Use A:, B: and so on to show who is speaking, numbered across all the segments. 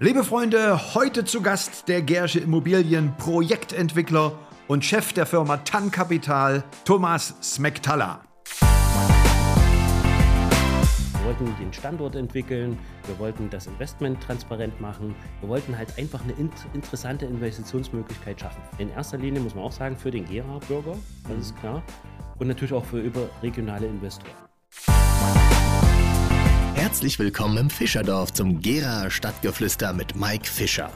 A: Liebe Freunde, heute zu Gast der Gersche Immobilien Projektentwickler und Chef der Firma TAN Capital, Thomas Smektala.
B: Wir wollten den Standort entwickeln, wir wollten das Investment transparent machen, wir wollten halt einfach eine interessante Investitionsmöglichkeit schaffen. In erster Linie muss man auch sagen, für den Gera-Bürger, das ist klar, und natürlich auch für überregionale Investoren.
C: Herzlich willkommen im Fischerdorf zum Gera Stadtgeflüster mit Mike Fischer.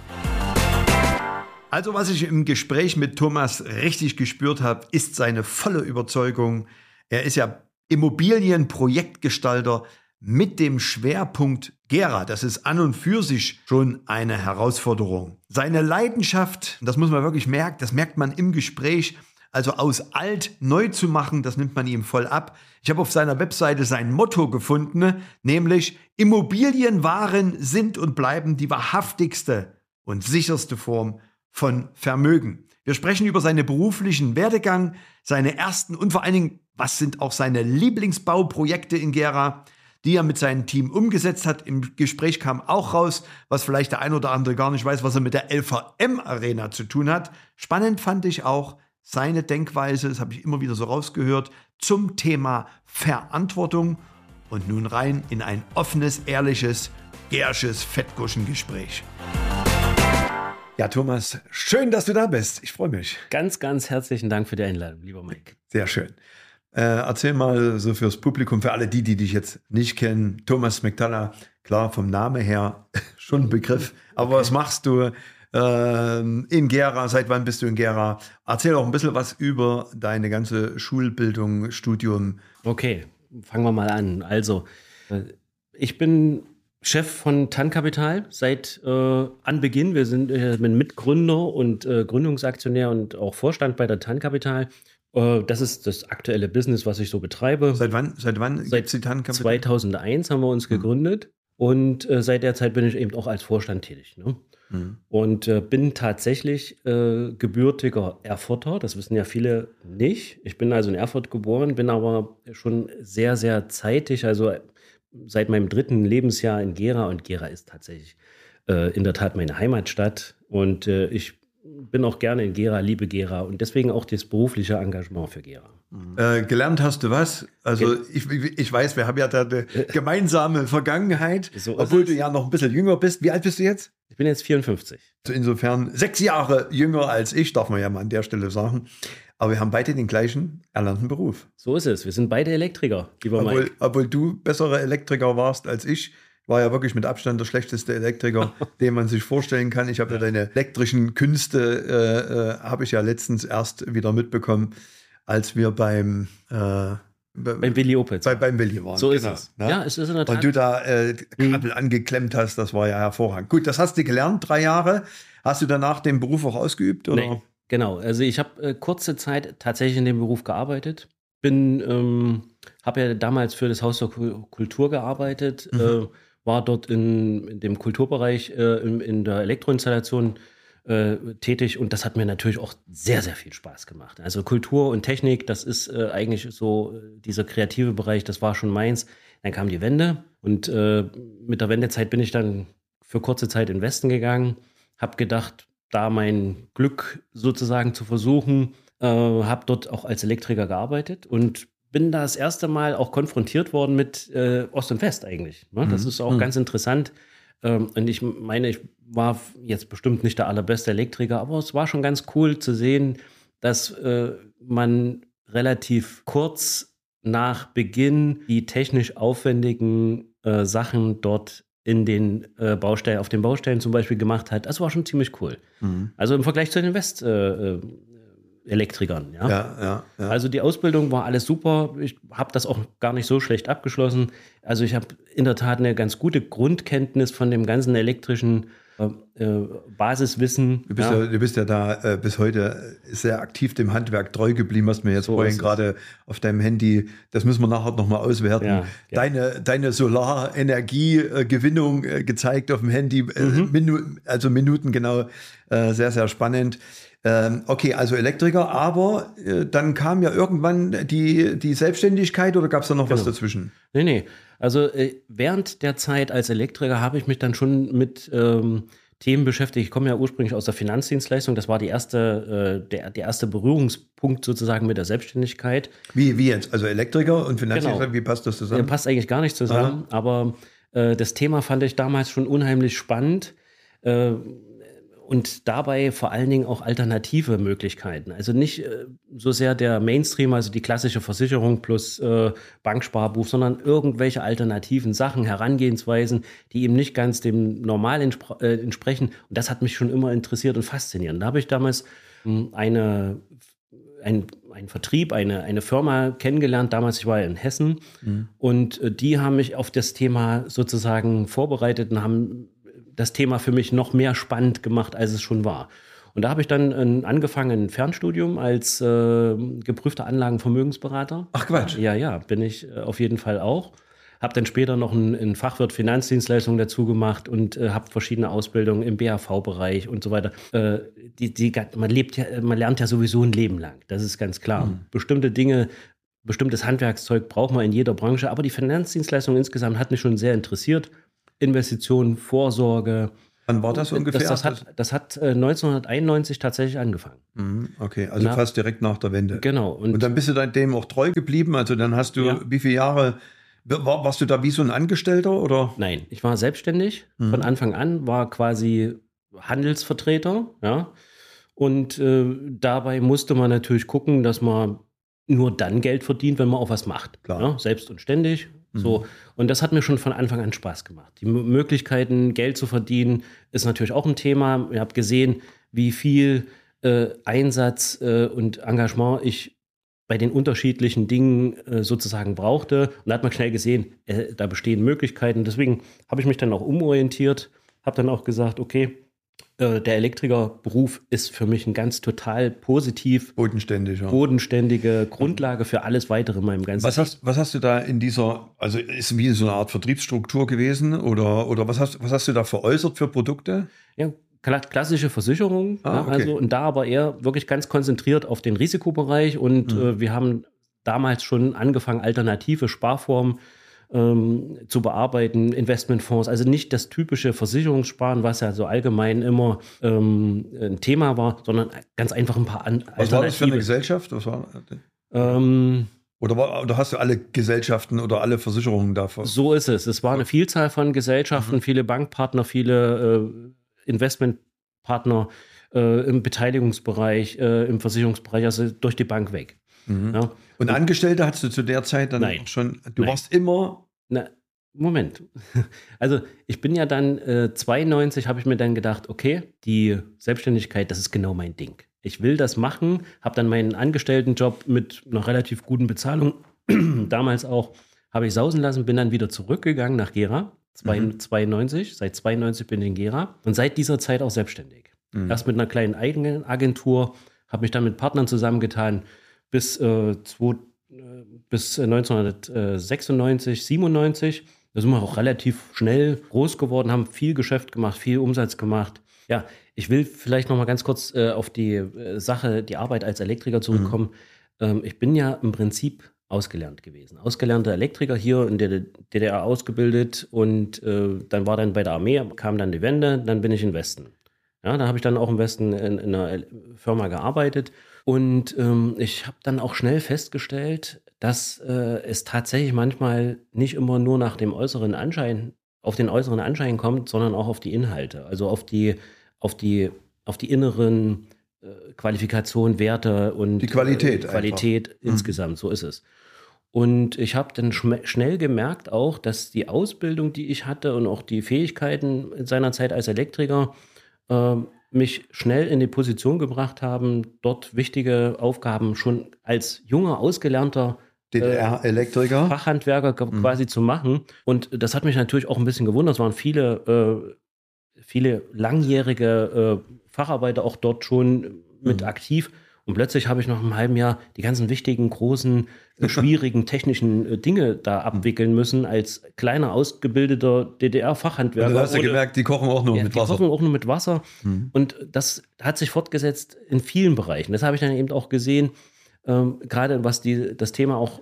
A: Also was ich im Gespräch mit Thomas richtig gespürt habe, ist seine volle Überzeugung. Er ist ja Immobilienprojektgestalter mit dem Schwerpunkt Gera. Das ist an und für sich schon eine Herausforderung. Seine Leidenschaft, das muss man wirklich merken, das merkt man im Gespräch, also aus alt neu zu machen, das nimmt man ihm voll ab. Ich habe auf seiner Webseite sein Motto gefunden, nämlich Immobilienwaren sind und bleiben die wahrhaftigste und sicherste Form von Vermögen. Wir sprechen über seine beruflichen Werdegang, seine ersten und vor allen Dingen, was sind auch seine Lieblingsbauprojekte in Gera, die er mit seinem Team umgesetzt hat. Im Gespräch kam auch raus, was vielleicht der ein oder andere gar nicht weiß, was er mit der LVM Arena zu tun hat. Spannend fand ich auch, seine Denkweise, das habe ich immer wieder so rausgehört, zum Thema Verantwortung und nun rein in ein offenes, ehrliches, gersches Fettguschengespräch. Ja, Thomas, schön, dass du da bist. Ich freue mich.
B: Ganz, ganz herzlichen Dank für die Einladung, lieber Mike.
A: Sehr schön. Äh, erzähl mal so fürs Publikum, für alle die, die dich jetzt nicht kennen. Thomas McDonough, klar, vom Namen her schon ein Begriff. Aber okay. was machst du? Ähm, in Gera. Seit wann bist du in Gera? Erzähl auch ein bisschen was über deine ganze Schulbildung, Studium.
B: Okay, fangen wir mal an. Also, äh, ich bin Chef von TAN Capital seit äh, Anbeginn. Wir sind äh, Mitgründer und äh, Gründungsaktionär und auch Vorstand bei der TAN Capital. Äh, das ist das aktuelle Business, was ich so betreibe.
A: Seit wann, seit wann
B: seit die TAN Capital? 2001 haben wir uns mhm. gegründet. Und äh, seit der Zeit bin ich eben auch als Vorstand tätig. Ne? Mhm. Und äh, bin tatsächlich äh, gebürtiger Erfurter. Das wissen ja viele nicht. Ich bin also in Erfurt geboren, bin aber schon sehr, sehr zeitig, also seit meinem dritten Lebensjahr in Gera. Und Gera ist tatsächlich äh, in der Tat meine Heimatstadt. Und äh, ich bin auch gerne in Gera, liebe Gera und deswegen auch das berufliche Engagement für Gera.
A: Mhm. Äh, gelernt hast du was? Also ich, ich weiß, wir haben ja da eine gemeinsame Vergangenheit, so obwohl du ja noch ein bisschen jünger bist. Wie alt bist du jetzt?
B: Ich bin jetzt 54.
A: Insofern sechs Jahre jünger als ich, darf man ja mal an der Stelle sagen. Aber wir haben beide den gleichen erlernten Beruf.
B: So ist es. Wir sind beide Elektriker,
A: lieber obwohl, Mike. Obwohl du bessere Elektriker warst als ich war ja wirklich mit Abstand der schlechteste Elektriker, den man sich vorstellen kann. Ich habe ja deine elektrischen Künste, äh, äh, habe ich ja letztens erst wieder mitbekommen, als wir beim
B: äh, beim Willi Opitz.
A: Bei, beim Willi waren.
B: So ist genau, es. Ne?
A: Ja, es ist in der Tat. Und du da äh, Kabel mhm. angeklemmt hast, das war ja hervorragend. Gut, das hast du gelernt, drei Jahre. Hast du danach den Beruf auch ausgeübt? Oder? Nee,
B: genau. Also ich habe äh, kurze Zeit tatsächlich in dem Beruf gearbeitet. Bin, ähm, habe ja damals für das Haus der Kultur gearbeitet. Mhm. Äh, war dort in, in dem Kulturbereich äh, in, in, der Elektroinstallation äh, tätig und das hat mir natürlich auch sehr, sehr viel Spaß gemacht. Also Kultur und Technik, das ist äh, eigentlich so äh, dieser kreative Bereich, das war schon meins. Dann kam die Wende und äh, mit der Wendezeit bin ich dann für kurze Zeit in den Westen gegangen, habe gedacht, da mein Glück sozusagen zu versuchen, äh, habe dort auch als Elektriker gearbeitet und bin da das erste Mal auch konfrontiert worden mit äh, Ost und West eigentlich. Ne? Das mhm. ist auch mhm. ganz interessant. Ähm, und ich meine, ich war jetzt bestimmt nicht der allerbeste Elektriker, aber es war schon ganz cool zu sehen, dass äh, man relativ kurz nach Beginn die technisch aufwendigen äh, Sachen dort in den äh, Baustellen, auf den Baustellen zum Beispiel gemacht hat. Das war schon ziemlich cool. Mhm. Also im Vergleich zu den West, äh, äh Elektrikern. Ja? Ja, ja, ja? Also die Ausbildung war alles super. Ich habe das auch gar nicht so schlecht abgeschlossen. Also ich habe in der Tat eine ganz gute Grundkenntnis von dem ganzen elektrischen. Ähm, äh, Basiswissen.
A: Du bist ja, du bist ja da äh, bis heute sehr aktiv dem Handwerk treu geblieben, hast mir jetzt
B: So
A: vorhin gerade auf deinem Handy, das müssen wir nachher nochmal auswerten,
B: Ja, ja.
A: deine, deine Solarenergiegewinnung äh, gezeigt auf dem Handy, äh,
B: Mhm.
A: Minu also Minuten genau, äh, sehr, sehr spannend. Ähm, okay, also Elektriker, aber äh, dann kam ja irgendwann die, die Selbstständigkeit oder gab es da noch was
B: Genau.
A: dazwischen?
B: Nee, nee. Also äh, während der Zeit als Elektriker habe ich mich dann schon mit ähm, Themen beschäftigt. Ich komme ja ursprünglich aus der Finanzdienstleistung. Das war die erste, äh, der, der erste Berührungspunkt sozusagen mit der Selbstständigkeit.
A: Wie, wie jetzt? Also Elektriker und Finanzdienstleister,
B: Genau.
A: wie passt das zusammen?
B: passt eigentlich gar nicht zusammen, aber äh, das Thema fand ich damals schon unheimlich spannend. Und dabei vor allen Dingen auch alternative Möglichkeiten. Also nicht äh, so sehr der Mainstream, also die klassische Versicherung plus äh, Banksparbuch, sondern irgendwelche alternativen Sachen, Herangehensweisen, die eben nicht ganz dem Normal entspr äh, entsprechen. Und das hat mich schon immer interessiert und fasziniert. Da habe ich damals mh, eine ein, ein Vertrieb, eine, eine Firma kennengelernt. Damals, ich war ja in Hessen. Und äh, die haben mich auf das Thema sozusagen vorbereitet und haben das Thema für mich noch mehr spannend gemacht, als es schon war. Und da habe ich dann ein, angefangen, ein Fernstudium als äh, geprüfter Anlagenvermögensberater.
A: Ach Quatsch.
B: Ja, ja, bin ich äh, auf jeden Fall auch. Habe dann später noch einen, einen Fachwirt Finanzdienstleistungen dazu gemacht und äh, habe verschiedene Ausbildungen im BAV-Bereich und so weiter. Äh, die, die, man, lebt ja, man lernt ja sowieso ein Leben lang, das ist ganz klar. Bestimmte Dinge, bestimmtes Handwerkszeug braucht man in jeder Branche, aber die Finanzdienstleistung insgesamt hat mich schon sehr interessiert. Investitionen, Vorsorge.
A: Wann war das ungefähr?
B: Das, das hat, das hat äh, 1991 tatsächlich angefangen.
A: Mhm, Okay, also
B: Na-
A: fast direkt nach der Wende.
B: Genau.
A: Und, dann bist du dem auch treu geblieben. Also dann hast du,
B: Ja.
A: wie viele Jahre, war, warst du da wie so ein Angestellter oder?
B: Nein, ich war selbstständig
A: Mhm.
B: von Anfang an, war quasi Handelsvertreter, ja. Und äh, dabei musste man natürlich gucken, dass man nur dann Geld verdient, wenn man auch was macht.
A: Klar.
B: Ja, selbst und ständig.
A: Mhm.
B: So. Und das hat mir schon von Anfang an Spaß gemacht. Die M Möglichkeiten, Geld zu verdienen, ist natürlich auch ein Thema. Ihr habt gesehen, wie viel äh, Einsatz äh, und Engagement ich bei den unterschiedlichen Dingen äh, sozusagen brauchte. Und da hat man schnell gesehen, äh, da bestehen Möglichkeiten. Deswegen habe ich mich dann auch umorientiert, habe dann auch gesagt, okay, äh, der Elektrikerberuf ist für mich ein ganz total positiv,
A: Bodenständig, ja.
B: bodenständige Grundlage für alles weitere in meinem ganzen
A: Was hast, was hast du da in dieser, also ist wie so eine Art Vertriebsstruktur gewesen oder, oder was, hast, was hast du da veräußert für Produkte?
B: Ja, kla- klassische Versicherung.
A: Ah,
B: ja,
A: okay.
B: also, und da aber eher wirklich ganz konzentriert auf den Risikobereich. Und
A: Mhm.
B: äh, wir haben damals schon angefangen, alternative Sparformen ähm, zu bearbeiten, Investmentfonds. Also nicht das typische Versicherungssparen, was ja so allgemein immer ähm, ein Thema war, sondern ganz einfach ein paar an
A: Was war das für eine. Gesellschaft? Was war,
B: Ähm,
A: oder, war, oder hast du alle Gesellschaften oder alle Versicherungen davon?
B: So ist es. Es war eine Vielzahl von Gesellschaften,
A: Mhm.
B: viele Bankpartner, viele äh, Investmentpartner äh, im Beteiligungsbereich, äh, im Versicherungsbereich, also durch die Bank weg.
A: Mhm.
B: Ja.
A: Und Angestellte hattest du zu der Zeit dann
B: Nein.
A: schon, du
B: Nein.
A: warst immer,
B: Na, Moment. Also ich bin ja dann äh, 92, habe ich mir dann gedacht, okay, die Selbstständigkeit, das ist genau mein Ding. Ich will das machen, habe dann meinen Angestelltenjob mit einer relativ guten Bezahlung damals auch, habe ich sausen lassen, bin dann wieder zurückgegangen nach Gera, zwei-
A: Mhm.
B: 92, seit 92 bin ich in Gera und seit dieser Zeit auch selbstständig.
A: Mhm.
B: Erst mit einer kleinen eigenen Agentur, habe mich dann mit Partnern zusammengetan, bis, äh, zwei, äh, bis 1996, 97. Da sind wir auch relativ schnell groß geworden, haben viel Geschäft gemacht, viel Umsatz gemacht. Ja, ich will vielleicht noch mal ganz kurz äh, auf die äh, Sache, die Arbeit als Elektriker zurückkommen. Ähm, ich bin ja im Prinzip ausgelernt gewesen. Ausgelernter Elektriker hier in der DDR ausgebildet und äh, dann war dann bei der Armee, kam dann die Wende, dann bin ich in den Westen. Ja, da habe ich dann auch im Westen in, in einer Firma gearbeitet und ähm, ich habe dann auch schnell festgestellt, dass äh, es tatsächlich manchmal nicht immer nur nach dem äußeren Anschein, auf den äußeren Anschein kommt, sondern auch auf die Inhalte, also auf die, auf die, auf die inneren äh, Qualifikationen, Werte und
A: Die Qualität
B: äh, Qualität
A: einfach. Mhm.
B: insgesamt, so ist es. Und ich habe dann schnell gemerkt auch, dass die Ausbildung, die ich hatte und auch die Fähigkeiten in seiner Zeit als Elektriker ähm, mich schnell in die Position gebracht haben, dort wichtige Aufgaben schon als junger, ausgelernter
A: DDR-Elektriker.
B: Fachhandwerker
A: Mhm.
B: quasi zu machen. Und das hat mich natürlich auch ein bisschen gewundert. Es waren viele äh, viele langjährige äh, Facharbeiter auch dort schon mit mhm. aktiv. Und plötzlich habe ich nach einem halben Jahr die ganzen wichtigen, großen, äh, schwierigen technischen äh, Dinge da abwickeln müssen als kleiner ausgebildeter DDR-Fachhandwerker.
A: Du hast ja gemerkt, die kochen auch nur ja, mit Wasser.
B: Die kochen auch nur mit Wasser. Mhm. Und das hat sich fortgesetzt in vielen Bereichen. Das habe ich dann eben auch gesehen, ähm, gerade was die, das Thema auch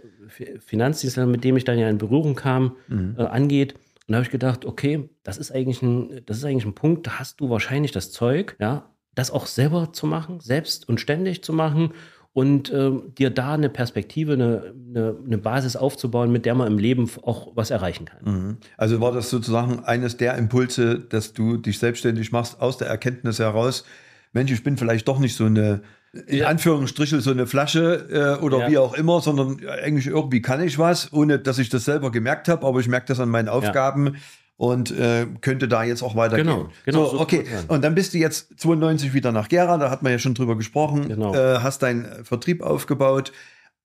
B: Finanzdienstleister, mit dem ich dann ja in Berührung kam, mhm. äh, angeht. Und da habe ich gedacht, okay, das ist eigentlich ein, das ist eigentlich ein Punkt, da hast du wahrscheinlich das Zeug, ja, das auch selber zu machen, selbst und ständig zu machen und äh, dir da eine Perspektive, eine, eine, eine, Basis aufzubauen, mit der man im Leben auch was erreichen kann.
A: Mhm. Also war das sozusagen eines der Impulse, dass du dich selbstständig machst aus der Erkenntnis heraus, Mensch, ich bin vielleicht doch nicht so eine, in ja. Anführungsstrichen, so eine Flasche äh, oder ja. wie auch immer, sondern eigentlich irgendwie kann ich was, ohne dass ich das selber gemerkt habe, aber ich merke das an meinen Aufgaben. Ja und äh, könnte da jetzt auch weitergehen. Genau, genau. So, okay, und dann bist du jetzt 92 wieder nach Gera, da hat man ja schon drüber gesprochen, genau. äh, hast deinen Vertrieb aufgebaut.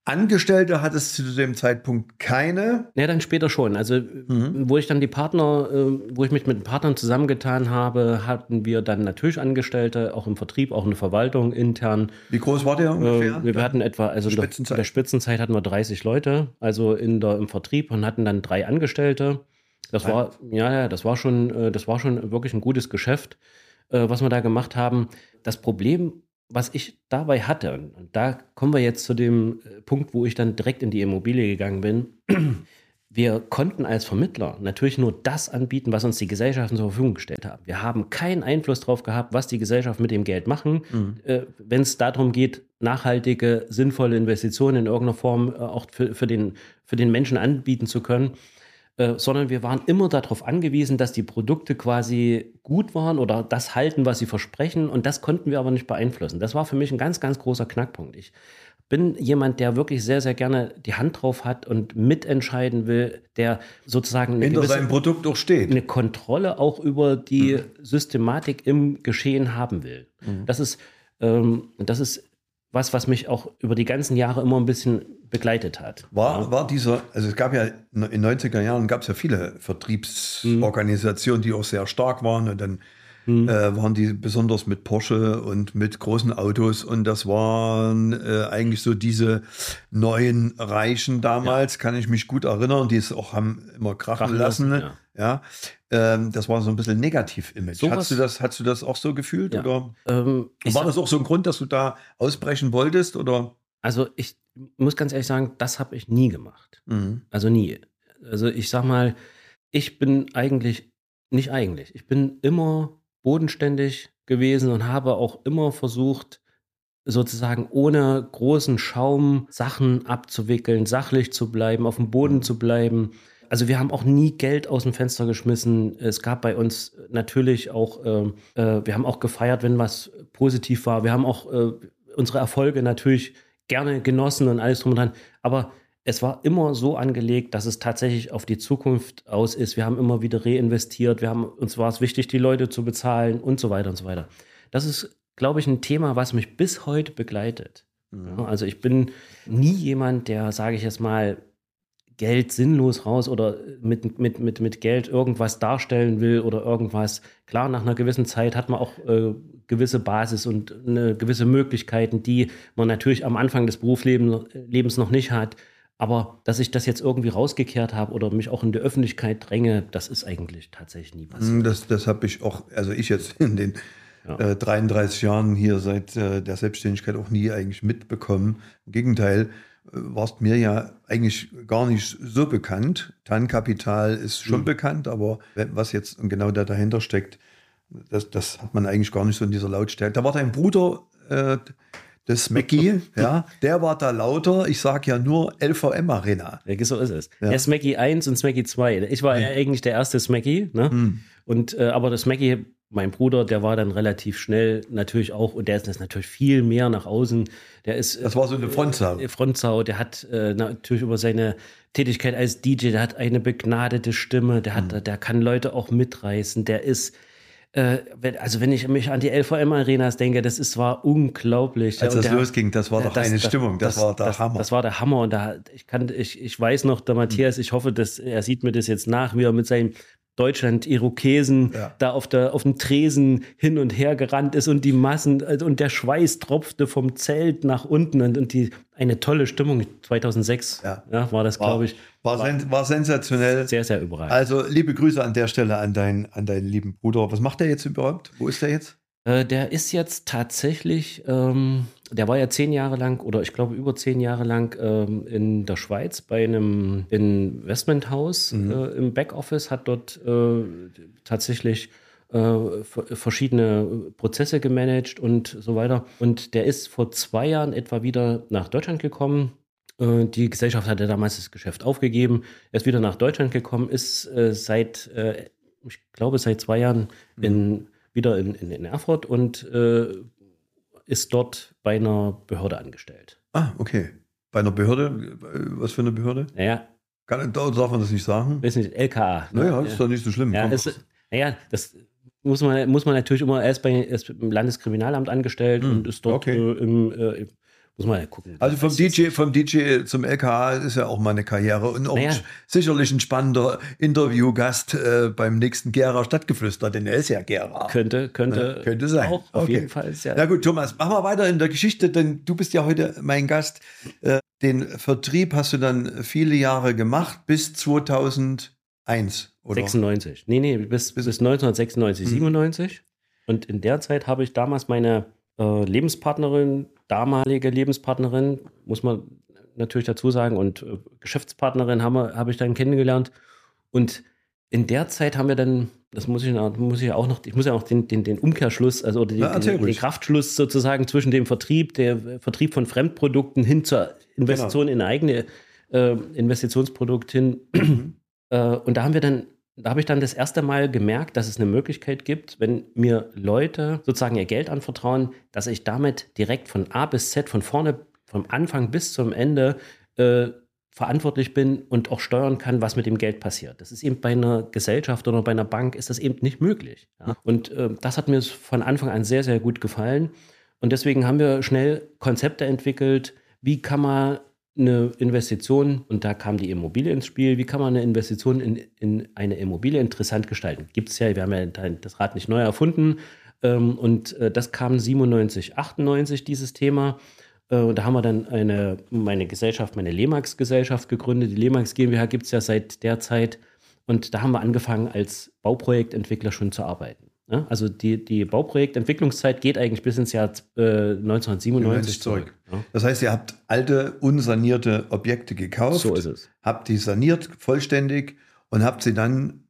A: Angestellte hattest du zu dem Zeitpunkt keine?
B: Ja, dann später schon. Also, mhm. wo ich dann die Partner, äh, wo ich mich mit den Partnern zusammengetan habe, hatten wir dann natürlich Angestellte, auch im Vertrieb, auch in der Verwaltung intern.
A: Wie groß war der ungefähr?
B: Äh, wir hatten etwa, also in der, in der Spitzenzeit hatten wir 30 Leute, also in der, im Vertrieb und hatten dann drei Angestellte. Das war, ja, ja, das war schon, äh, das war schon wirklich ein gutes Geschäft, äh, was wir da gemacht haben. Das Problem, was ich dabei hatte, und da kommen wir jetzt zu dem äh, Punkt, wo ich dann direkt in die Immobilie gegangen bin. Wir konnten als Vermittler natürlich nur das anbieten, was uns die Gesellschaften zur Verfügung gestellt haben. Wir haben keinen Einfluss darauf gehabt, was die Gesellschaften mit dem Geld machen. Mhm. Äh, Wenn es darum geht, nachhaltige, sinnvolle Investitionen in irgendeiner Form äh, auch für, für, den, für den Menschen anbieten zu können, äh, sondern wir waren immer darauf angewiesen, dass die Produkte quasi gut waren oder das halten, was sie versprechen. Und das konnten wir aber nicht beeinflussen. Das war für mich ein ganz, ganz großer Knackpunkt. Ich bin jemand, der wirklich sehr, sehr gerne die Hand drauf hat und mitentscheiden will, der sozusagen
A: eine gewisse, seinem Produkt auch steht.
B: Eine Kontrolle auch über die mhm. Systematik im Geschehen haben will. Mhm. Das ist, ähm, das ist was, was mich auch über die ganzen Jahre immer ein bisschen begleitet hat.
A: War, ja. war dieser, also es gab ja in den 90er Jahren gab es ja viele Vertriebsorganisationen, die auch sehr stark waren und dann mhm. äh, waren die besonders mit Porsche und mit großen Autos und das waren äh, eigentlich so diese neuen Reichen damals, ja. kann ich mich gut erinnern, die es auch haben immer krachen, krachen lassen. lassen ja. ja. Ähm, das war so ein bisschen Negativ-Image. So hast, du das, hast du das auch so gefühlt? Ja. Oder ähm, war das auch so ein Grund, dass du da ausbrechen wolltest? Oder?
B: Also ich muss ganz ehrlich sagen, das habe ich nie gemacht. Mhm. Also nie. Also ich sag mal, ich bin eigentlich, nicht eigentlich, ich bin immer bodenständig gewesen und habe auch immer versucht, sozusagen ohne großen Schaum Sachen abzuwickeln, sachlich zu bleiben, auf dem Boden zu bleiben. Also wir haben auch nie Geld aus dem Fenster geschmissen. Es gab bei uns natürlich auch, äh, äh, wir haben auch gefeiert, wenn was positiv war. Wir haben auch äh, unsere Erfolge natürlich gerne genossen und alles drum und dran. Aber es war immer so angelegt, dass es tatsächlich auf die Zukunft aus ist. Wir haben immer wieder reinvestiert. Wir haben, uns war es wichtig, die Leute zu bezahlen und so weiter und so weiter. Das ist, glaube ich, ein Thema, was mich bis heute begleitet. Mhm. also ich bin nie jemand, der, sage ich jetzt mal, Geld sinnlos raus oder mit, mit, mit, mit Geld irgendwas darstellen will oder irgendwas. Klar, nach einer gewissen Zeit hat man auch äh, gewisse Basis und eine gewisse Möglichkeiten, die man natürlich am Anfang des Berufslebens noch nicht hat. Aber dass ich das jetzt irgendwie rausgekehrt habe oder mich auch in der Öffentlichkeit dränge, das ist eigentlich tatsächlich nie passiert.
A: Hm, das, das habe ich auch, also ich jetzt in den ja. äh, 33 Jahren hier seit äh, der Selbstständigkeit auch nie eigentlich mitbekommen. Im Gegenteil, warst mir ja eigentlich gar nicht so bekannt. Tankapital ist schon mhm. bekannt, aber was jetzt genau da dahinter steckt, das, das hat man eigentlich gar nicht so in dieser Lautstärke. Da war dein Bruder, äh, das Smackie, ja, der war da lauter. Ich sage ja nur LVM Arena.
B: Ja, so ist es. Ja. Der Smackie 1 und Smackie 2. Ich war ja. eigentlich der erste Smackie, ne? Mhm. Und, äh, aber das Smackie mein Bruder, der war dann relativ schnell natürlich auch, und der ist das natürlich viel mehr nach außen. Der ist.
A: Das war so eine Frontsau.
B: Äh, Frontsau, der hat äh, natürlich über seine Tätigkeit als DJ, der hat eine begnadete Stimme, der hat, mhm. der kann Leute auch mitreißen, der ist. Äh, wenn, also wenn ich mich an die LVM Arenas denke, das ist war unglaublich.
A: Als das der, losging, das war doch das, eine das, Stimmung, das, das, war der Hammer.
B: Das war der Hammer und da ich kann ich, ich weiß noch, der Matthias, ich hoffe, dass er sieht mir das jetzt nach, wie er mit seinem Deutschland Irokesen
A: Ja.
B: da auf, der, auf dem Tresen hin und her gerannt ist und die Massen also, und der Schweiß tropfte vom Zelt nach unten und, und die eine tolle Stimmung 2006
A: Ja.
B: war das
A: War,
B: glaube ich
A: war, sen war sensationell.
B: sehr sehr überragend.
A: Also liebe Grüße an der Stelle an, dein, an deinen lieben Bruder. Was macht der jetzt überhaupt? Wo ist der jetzt?
B: Äh, der ist jetzt tatsächlich, ähm, der war ja zehn Jahre lang oder ich glaube über zehn Jahre lang ähm, in der Schweiz bei einem Investmenthaus
A: Mhm.
B: äh, im Backoffice, hat dort äh, tatsächlich äh, ver- verschiedene Prozesse gemanagt und so weiter. Und der ist vor zwei Jahren etwa wieder nach Deutschland gekommen. Äh, Die Gesellschaft hatte damals das Geschäft aufgegeben. Er ist wieder nach Deutschland gekommen, ist äh, seit, äh, ich glaube, seit zwei Jahren in, wieder in, in, in Erfurt und äh, ist dort bei einer Behörde angestellt.
A: Ah, okay. Bei einer Behörde? Äh, Was für eine Behörde?
B: Naja,
A: Kann, darf man das nicht sagen?
B: weiß nicht, LKA. ne?
A: Naja, ist doch nicht so schlimm.
B: Ja, ist, naja, das muss man, muss man natürlich immer erst, bei, erst im Landeskriminalamt angestellt
A: Hm,
B: und ist dort
A: okay.
B: äh, im, äh, muss man ja gucken.
A: Also vom DJ, vom DJ zum LKA ist ja auch mal eine Karriere und auch
B: Naja.
A: sicherlich ein spannender Interviewgast äh, beim nächsten Gera Stadtgeflüster, denn er ist ja Gera.
B: Könnte, könnte,
A: Ja, könnte sein.
B: Auch auf
A: Okay.
B: jeden Fall. Ist ja,
A: Na gut, Thomas, machen wir weiter in der Geschichte, denn du bist ja heute mein Gast. Äh, den Vertrieb hast du dann viele Jahre gemacht, bis 2001, oder?
B: 96. Nee, nee, bis, bis 1996,
A: Mhm.
B: 97. Und in der Zeit habe ich damals meine äh, Lebenspartnerin, damalige Lebenspartnerin, muss man natürlich dazu sagen, und äh, Geschäftspartnerin habe ich dann kennengelernt. Und in der Zeit haben wir dann, das muss ich, muss ich auch noch, ich muss ja auch den, den, den Umkehrschluss, also den,
A: Na,
B: den, den. Kraftschluss sozusagen zwischen dem Vertrieb, der Vertrieb von Fremdprodukten hin zur Investition in eigene äh, Investitionsprodukt hin. Äh, und da haben wir dann, da habe ich dann das erste Mal gemerkt, dass es eine Möglichkeit gibt, wenn mir Leute sozusagen ihr Geld anvertrauen, dass ich damit direkt von A bis Z, von vorne, vom Anfang bis zum Ende äh, verantwortlich bin und auch steuern kann, was mit dem Geld passiert. Das ist eben bei einer Gesellschaft oder bei einer Bank ist das eben nicht möglich. Ja? Und äh, das hat mir von Anfang an sehr, sehr gut gefallen. Und deswegen haben wir schnell Konzepte entwickelt, wie kann man eine Investition, und da kam die Immobilie ins Spiel, wie kann man eine Investition in, in eine Immobilie interessant gestalten? Gibt es ja, wir haben ja das Rad nicht neu erfunden. Ähm, und äh, das kam 97, 98, dieses Thema. Äh, und da haben wir dann eine, meine Gesellschaft, meine Lemax-Gesellschaft gegründet. Die Lemax GmbH gibt es ja seit der Zeit. Und da haben wir angefangen, als Bauprojektentwickler schon zu arbeiten. Ne? Also die, die Bauprojektentwicklungszeit geht eigentlich bis ins Jahr äh, 1997 zurück. ne?
A: Das heißt, ihr habt alte, unsanierte Objekte gekauft,
B: So ist es.
A: habt die saniert vollständig und habt sie dann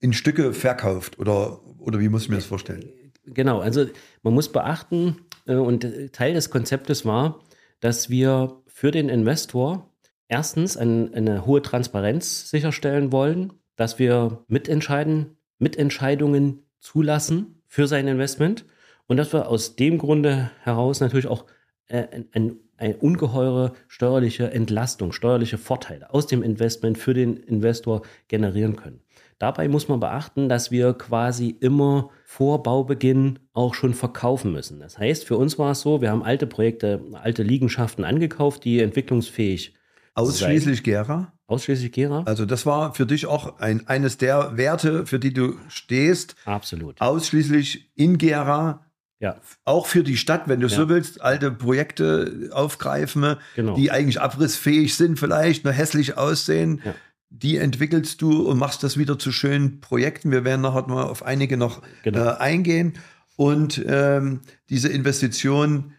A: in Stücke verkauft oder, oder wie muss ich mir das vorstellen?
B: Genau, also man muss beachten, äh, und Teil des Konzeptes war, dass wir für den Investor erstens ein, eine hohe Transparenz sicherstellen wollen, dass wir mitentscheiden, Mitentscheidungen zulassen für sein Investment und dass wir aus dem Grunde heraus natürlich auch äh, ein, ein, eine ungeheure steuerliche Entlastung, steuerliche Vorteile aus dem Investment für den Investor generieren können. Dabei muss man beachten, dass wir quasi immer vor Baubeginn auch schon verkaufen müssen. Das heißt, für uns war es so, wir haben alte Projekte, alte Liegenschaften angekauft, die entwicklungsfähig
A: Ausschließlich Gera?
B: Ausschließlich Gera.
A: Also das war für dich auch ein, eines der Werte, für die du stehst,
B: Absolut.
A: ausschließlich in Gera,
B: Ja,
A: auch für die Stadt, wenn du
B: Ja.
A: so willst, alte Projekte aufgreifen,
B: genau.
A: die eigentlich abrissfähig sind, vielleicht nur hässlich aussehen.
B: Ja.
A: Die entwickelst du und machst das wieder zu schönen Projekten. Wir werden nachher mal auf einige noch
B: Genau.
A: äh, eingehen. Und ähm, diese Investition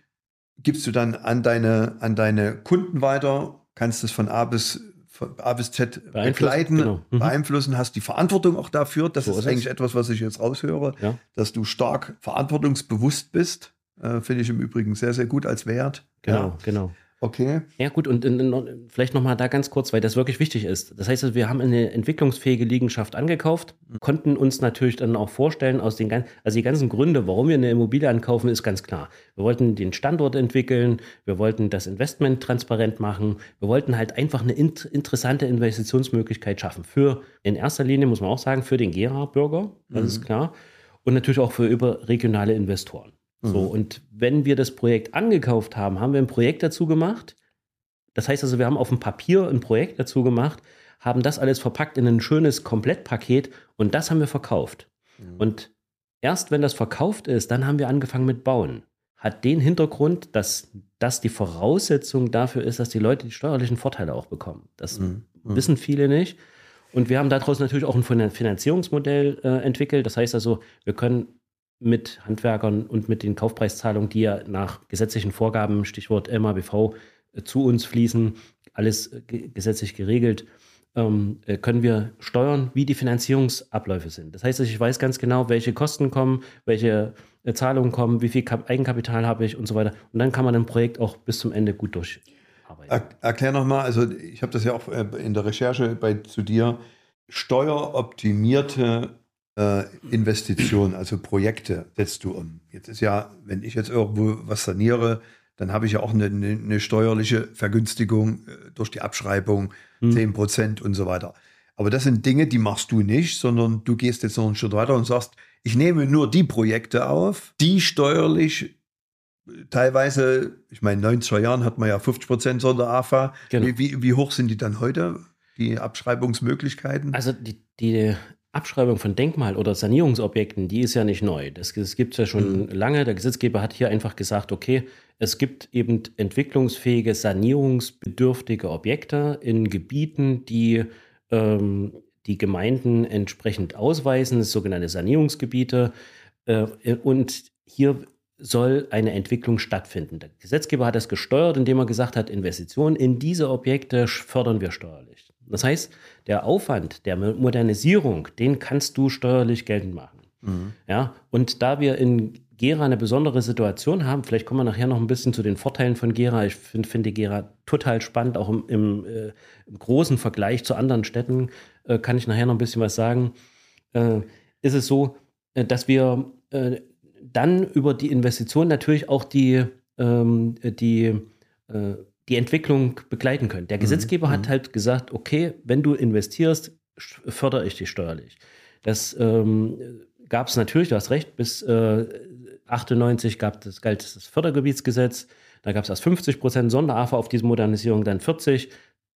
A: gibst du dann an deine, an deine Kunden weiter, kannst es von A bis, von A bis Z
B: Beeinflussen,
A: begleiten,
B: genau. Mhm.
A: beeinflussen, hast die Verantwortung auch dafür. Das
B: So
A: ist
B: ist es.
A: eigentlich etwas, was ich jetzt raushöre,
B: Ja.
A: dass du stark verantwortungsbewusst bist. Äh, Finde ich im Übrigen sehr, sehr gut als Wert.
B: Genau,
A: Ja.
B: genau.
A: Okay.
B: Ja gut, und, und, vielleicht nochmal da ganz kurz, weil das wirklich wichtig ist. Das heißt, wir haben eine entwicklungsfähige Liegenschaft angekauft, konnten uns natürlich dann auch vorstellen, aus den ganzen, also die ganzen Gründe, warum wir eine Immobilie ankaufen, ist ganz klar. Wir wollten den Standort entwickeln, wir wollten das Investment transparent machen, wir wollten halt einfach eine int interessante Investitionsmöglichkeit schaffen. Für, in erster Linie muss man auch sagen, für den Gera-Bürger, das ist klar. Und natürlich auch für überregionale Investoren. So, und wenn wir das Projekt angekauft haben, haben wir ein Projekt dazu gemacht. Das heißt also, wir haben auf dem Papier ein Projekt dazu gemacht, haben das alles verpackt in ein schönes Komplettpaket und das haben wir verkauft. Mhm. Und erst wenn das verkauft ist, dann haben wir angefangen mit Bauen. Hat den Hintergrund, dass das die Voraussetzung dafür ist, dass die Leute die steuerlichen Vorteile auch bekommen. Das mhm. mhm. wissen viele nicht. Und wir haben daraus natürlich auch ein Finanzierungsmodell äh, entwickelt. Das heißt also, wir können mit Handwerkern und mit den Kaufpreiszahlungen, die ja nach gesetzlichen Vorgaben, Stichwort MABV, äh, zu uns fließen, alles äh, gesetzlich geregelt, ähm, äh, können wir steuern, wie die Finanzierungsabläufe sind. Das heißt, ich weiß ganz genau, welche Kosten kommen, welche Zahlungen kommen, wie viel Eigenkapital habe ich und so weiter. Und dann kann man ein Projekt auch bis zum Ende gut durcharbeiten.
A: Er, erklär nochmal, also ich habe das ja auch in der Recherche bei, zu dir, steueroptimierte äh, Investitionen, also Projekte setzt du um. Jetzt ist ja, wenn ich jetzt irgendwo was saniere, dann habe ich ja auch eine, eine, steuerliche Vergünstigung äh, durch die Abschreibung, hm. 10 Prozent und so weiter. Aber das sind Dinge, die machst du nicht, sondern du gehst jetzt noch einen Schritt weiter und sagst, ich nehme nur die Projekte auf, die steuerlich äh, teilweise, ich meine, in 90er Jahren hat man ja 50 Prozent Sonder-AFA. Genau. Wie, wie, hoch sind die dann heute, die Abschreibungsmöglichkeiten?
B: Also die, die Abschreibung von Denkmal- oder Sanierungsobjekten, die ist ja nicht neu. Das, das gibt es ja schon mhm. lange. Der Gesetzgeber hat hier einfach gesagt, okay, es gibt eben entwicklungsfähige, sanierungsbedürftige Objekte in Gebieten, die ähm, die Gemeinden entsprechend ausweisen, sogenannte Sanierungsgebiete. Äh, und hier soll eine Entwicklung stattfinden. Der Gesetzgeber hat das gesteuert, indem er gesagt hat, Investitionen in diese Objekte fördern wir steuerlich. Das heißt, der Aufwand der Modernisierung, den kannst du steuerlich geltend machen. Mhm. Ja, und da wir in Gera eine besondere Situation haben, vielleicht kommen wir nachher noch ein bisschen zu den Vorteilen von Gera. Ich finde find die Gera total spannend, auch im, im, äh, im großen Vergleich zu anderen Städten äh, kann ich nachher noch ein bisschen was sagen. Äh, ist es so, äh, dass wir äh, dann über die Investition natürlich auch die, ähm, die äh, die Entwicklung begleiten können. Der mhm. Gesetzgeber mhm. hat halt gesagt, okay, wenn du investierst, fördere ich dich steuerlich. Das ähm, gab es natürlich, du hast recht, bis äh, 98 gab das, galt das Fördergebietsgesetz, da gab es erst 50 Prozent Sonderafa auf diese Modernisierung, dann 40.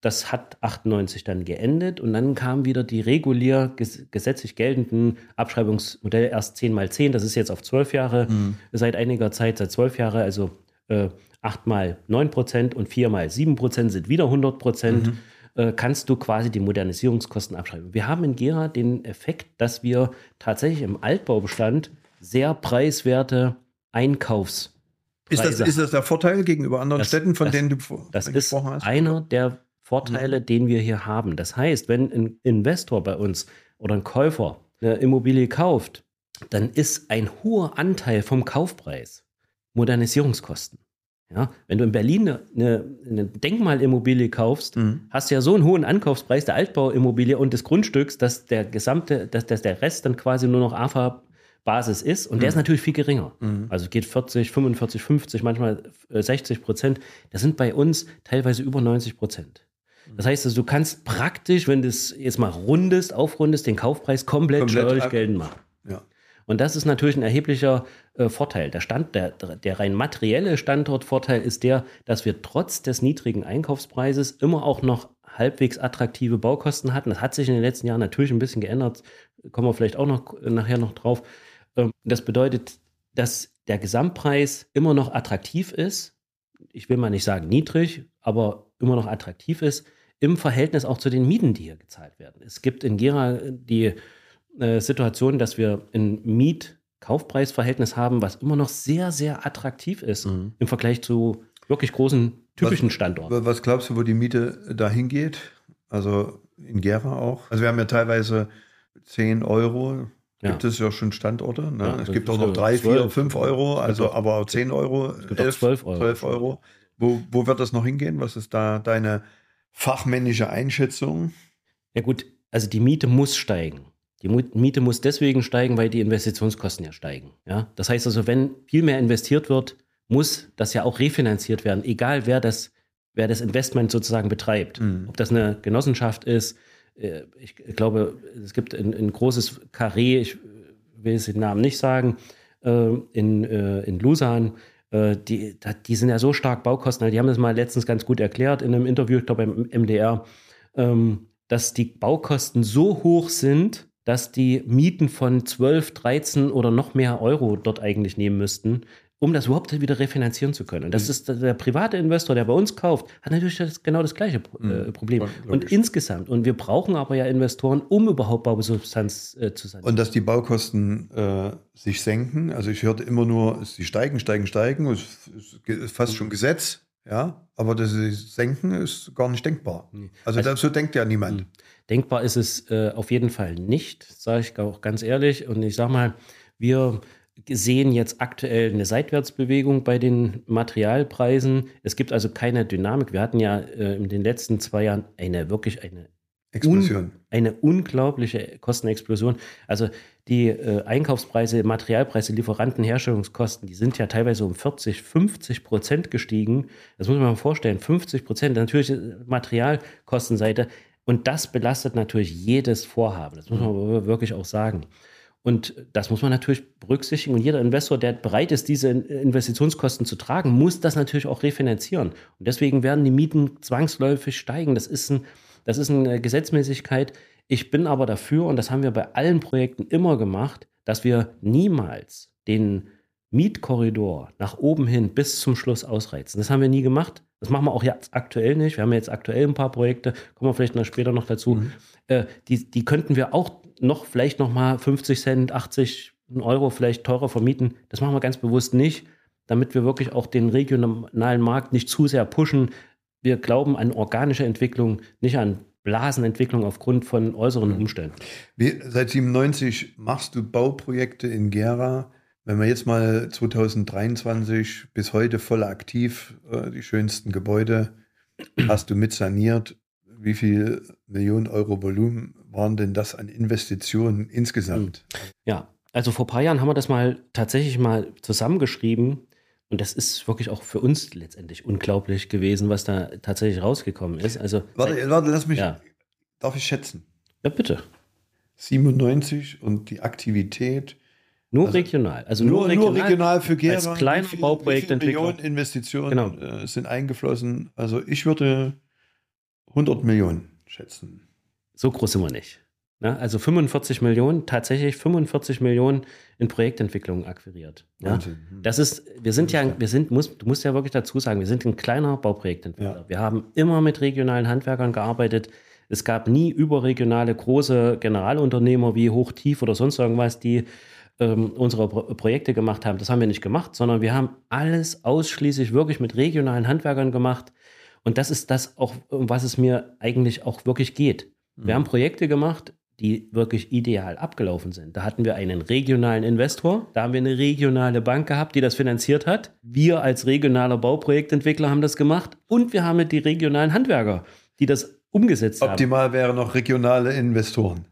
B: Das hat 98 dann geendet und dann kamen wieder die regulär gesetzlich geltenden Abschreibungsmodelle erst 10 mal 10, das ist jetzt auf 12 Jahre, mhm. seit einiger Zeit, seit 12 Jahre, also äh, 8 mal 9 Prozent und 4 mal 7 Prozent sind wieder 100 Prozent, mhm. äh, kannst du quasi die Modernisierungskosten abschreiben. Wir haben in Gera den Effekt, dass wir tatsächlich im Altbaubestand sehr preiswerte Einkaufs
A: ist das, ist das der Vorteil gegenüber anderen das, Städten, von
B: das,
A: denen du
B: das ist hast? einer der Vorteile, mhm. den wir hier haben. Das heißt, wenn ein Investor bei uns oder ein Käufer eine Immobilie kauft, dann ist ein hoher Anteil vom Kaufpreis Modernisierungskosten. Ja, wenn du in Berlin eine, eine Denkmalimmobilie kaufst, mhm. hast du ja so einen hohen Ankaufspreis der Altbauimmobilie und des Grundstücks, dass der gesamte, dass, dass der Rest dann quasi nur noch AFA-Basis ist und mhm. der ist natürlich viel geringer. Mhm. Also geht 40, 45, 50, manchmal 60 äh, Prozent. Das sind bei uns teilweise über 90 Prozent. Das heißt, also, du kannst praktisch, wenn du es jetzt mal rundest, aufrundest, den Kaufpreis komplett, komplett steuerlich geltend machen. Und das ist natürlich ein erheblicher äh, Vorteil. Der, Stand, der, der rein materielle Standortvorteil ist der, dass wir trotz des niedrigen Einkaufspreises immer auch noch halbwegs attraktive Baukosten hatten. Das hat sich in den letzten Jahren natürlich ein bisschen geändert. Kommen wir vielleicht auch noch nachher noch drauf. Ähm, das bedeutet, dass der Gesamtpreis immer noch attraktiv ist. Ich will mal nicht sagen niedrig, aber immer noch attraktiv ist im Verhältnis auch zu den Mieten, die hier gezahlt werden. Es gibt in Gera die äh, Situation, dass wir ein Miet-Kaufpreis-Verhältnis haben, was immer noch sehr, sehr attraktiv ist mhm. im Vergleich zu wirklich großen, typischen
A: was,
B: Standorten.
A: Was glaubst du, wo die Miete dahin geht? Also in Gera auch? Also wir haben ja teilweise 10 Euro. Ja. Gibt es ja schon Standorte. Ne? Ja, es gibt auch noch 3, 4, 5 Euro, also aber auch 10 Euro, es gibt 11, 12 Euro. 12 Euro. Wo, wo wird das noch hingehen? Was ist da deine fachmännische Einschätzung?
B: Ja gut, also die Miete muss steigen. Die Miete muss deswegen steigen, weil die Investitionskosten ja steigen. Ja? Das heißt also, wenn viel mehr investiert wird, muss das ja auch refinanziert werden, egal wer das, wer das Investment sozusagen betreibt. Mhm. Ob das eine Genossenschaft ist, äh, ich glaube, es gibt ein, ein großes Carré, ich will jetzt den Namen nicht sagen, äh, in, äh, in Lusan, die, die sind ja so stark Baukosten. Die haben das mal letztens ganz gut erklärt in einem Interview, ich glaube beim MDR. Ähm, dass die Baukosten so hoch sind, dass die Mieten von 12, 13 oder noch mehr Euro dort eigentlich nehmen müssten, um das überhaupt wieder refinanzieren zu können. Und das mhm. ist der private Investor, der bei uns kauft, hat natürlich das, genau das gleiche äh, mhm. Problem. und insgesamt. Und wir brauchen aber ja Investoren, um überhaupt Bausubstanz äh, zu sein.
A: Und dass die Baukosten äh, sich senken. Also ich hörte immer nur, sie steigen, steigen, steigen. Es ist fast schon Gesetz. Ja, aber dass sie senken ist gar nicht denkbar. Also, also so denkt ja niemand.
B: Denkbar ist es äh, auf jeden Fall nicht, sage ich auch ganz ehrlich. Und ich sage mal, wir sehen jetzt aktuell eine Seitwärtsbewegung bei den Materialpreisen. Es gibt also keine Dynamik. Wir hatten ja äh, in den letzten zwei Jahren eine wirklich eine
A: Explosion. Un,
B: eine unglaubliche Kostenexplosion. Also die äh, Einkaufspreise, Materialpreise, Lieferanten, Herstellungskosten, die sind ja teilweise um 40, 50 Prozent gestiegen. Das muss man mal vorstellen. 50 Prozent, natürlich äh, Materialkostenseite. Und das belastet natürlich jedes Vorhaben. Das muss man mhm. wirklich auch sagen. Und das muss man natürlich berücksichtigen. Und jeder Investor, der bereit ist, diese Investitionskosten zu tragen, muss das natürlich auch refinanzieren. Und deswegen werden die Mieten zwangsläufig steigen. Das ist, ein, das ist eine Gesetzmäßigkeit. Ich bin aber dafür, und das haben wir bei allen Projekten immer gemacht, dass wir niemals den Mietkorridor nach oben hin bis zum Schluss ausreizen. Das haben wir nie gemacht. Das machen wir auch jetzt aktuell nicht. Wir haben jetzt aktuell ein paar Projekte, kommen wir vielleicht noch später noch dazu. Mhm. Äh, die, die könnten wir auch noch vielleicht noch mal 50 Cent, 80 Euro vielleicht teurer vermieten. Das machen wir ganz bewusst nicht, damit wir wirklich auch den regionalen Markt nicht zu sehr pushen. Wir glauben an organische Entwicklung, nicht an Blasenentwicklung aufgrund von äußeren mhm. Umständen.
A: Wie, seit 97 machst du Bauprojekte in Gera. Wenn wir jetzt mal 2023 bis heute voll aktiv äh, die schönsten Gebäude hast du mit saniert. Wie viel Millionen Euro Volumen waren denn das an Investitionen insgesamt?
B: Ja, also vor ein paar Jahren haben wir das mal tatsächlich mal zusammengeschrieben. Und das ist wirklich auch für uns letztendlich unglaublich gewesen, was da tatsächlich rausgekommen ist. Also,
A: warte, warte lass mich. Ja. Darf ich schätzen?
B: Ja, bitte.
A: 97 und die Aktivität.
B: Nur also regional. Also
A: nur, nur regional, nur regional für Gera.
B: Als kleine Bauprojektentwickler.
A: Millionen Investitionen genau. Äh, sind eingeflossen. Also ich würde 100 Millionen schätzen.
B: So groß sind wir nicht. Ne? Also 45 Millionen, tatsächlich 45 Millionen in Projektentwicklung akquiriert. Ja? Hm. Das ist, wir sind ja, wir sind, muss, du musst ja wirklich dazu sagen, wir sind ein kleiner Bauprojektentwickler. Ja. Wir haben immer mit regionalen Handwerkern gearbeitet. Es gab nie überregionale große Generalunternehmer wie Hochtief oder sonst irgendwas, die ähm, unsere Pro Projekte gemacht haben. Das haben wir nicht gemacht, sondern wir haben alles ausschließlich wirklich mit regionalen Handwerkern gemacht. Und das ist das auch, um was es mir eigentlich auch wirklich geht. Wir haben Projekte gemacht, die wirklich ideal abgelaufen sind. Da hatten wir einen regionalen Investor, da haben wir eine regionale Bank gehabt, die das finanziert hat. Wir als regionaler Bauprojektentwickler haben das gemacht und wir haben die regionalen Handwerker, die das umgesetzt
A: Optimal haben. Optimal wären noch regionale Investoren.